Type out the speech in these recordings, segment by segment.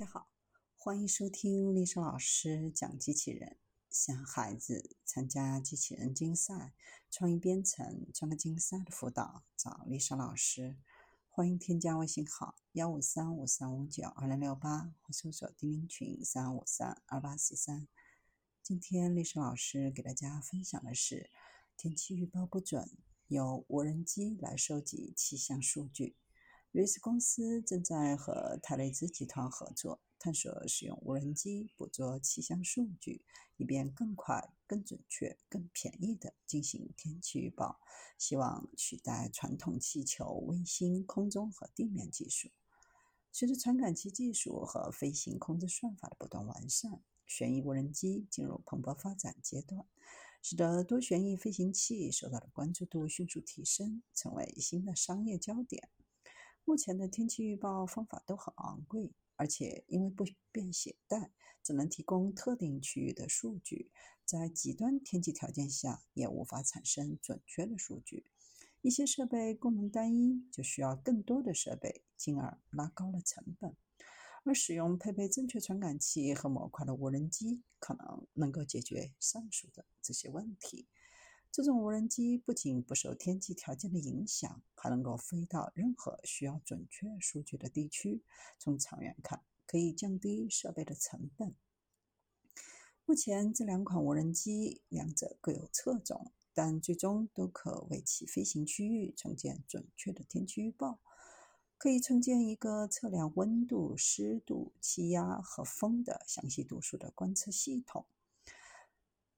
大家好，欢迎收听丽莎老师讲机器人。想孩子参加机器人竞赛、创意编程、创客竞赛的辅导，找丽莎老师。欢迎添加微信号幺五三五三五九二零六八，或搜索钉钉群三五三二八四三。今天丽莎老师给大家分享的是天气预报不准，由无人机来收集气象数据。瑞士公司正在和泰雷兹集团合作，探索使用无人机捕捉气象数据，以便更快、更准确、更便宜地进行天气预报，希望取代传统气球、卫星、空中和地面技术。随着传感器技术和飞行控制算法的不断完善，旋翼无人机进入蓬勃发展阶段，使得多旋翼飞行器受到的关注度迅速提升，成为新的商业焦点。目前的天气预报方法都很昂贵，而且因为不便携带，只能提供特定区域的数据，在极端天气条件下也无法产生准确的数据。一些设备功能单一，就需要更多的设备，进而拉高了成本。而使用配备正确传感器和模块的无人机，可能能够解决上述的这些问题。这种无人机不仅不受天气条件的影响，还能够飞到任何需要准确数据的地区。从长远看，可以降低设备的成本。目前，这两款无人机两者各有侧重，但最终都可为其飞行区域创建准确的天气预报。可以创建一个测量温度、湿度、气压和风的详细读数的观测系统。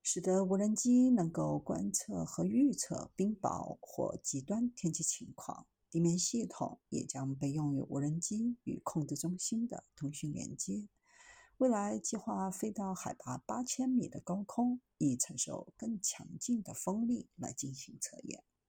使得无人机能够观测和预测冰雹或极端天气情况。地面系统也将被用于无人机与控制中心的通讯连接。未来计划飞到海拔八千米的高空，以承受更强劲的风力来进行测验。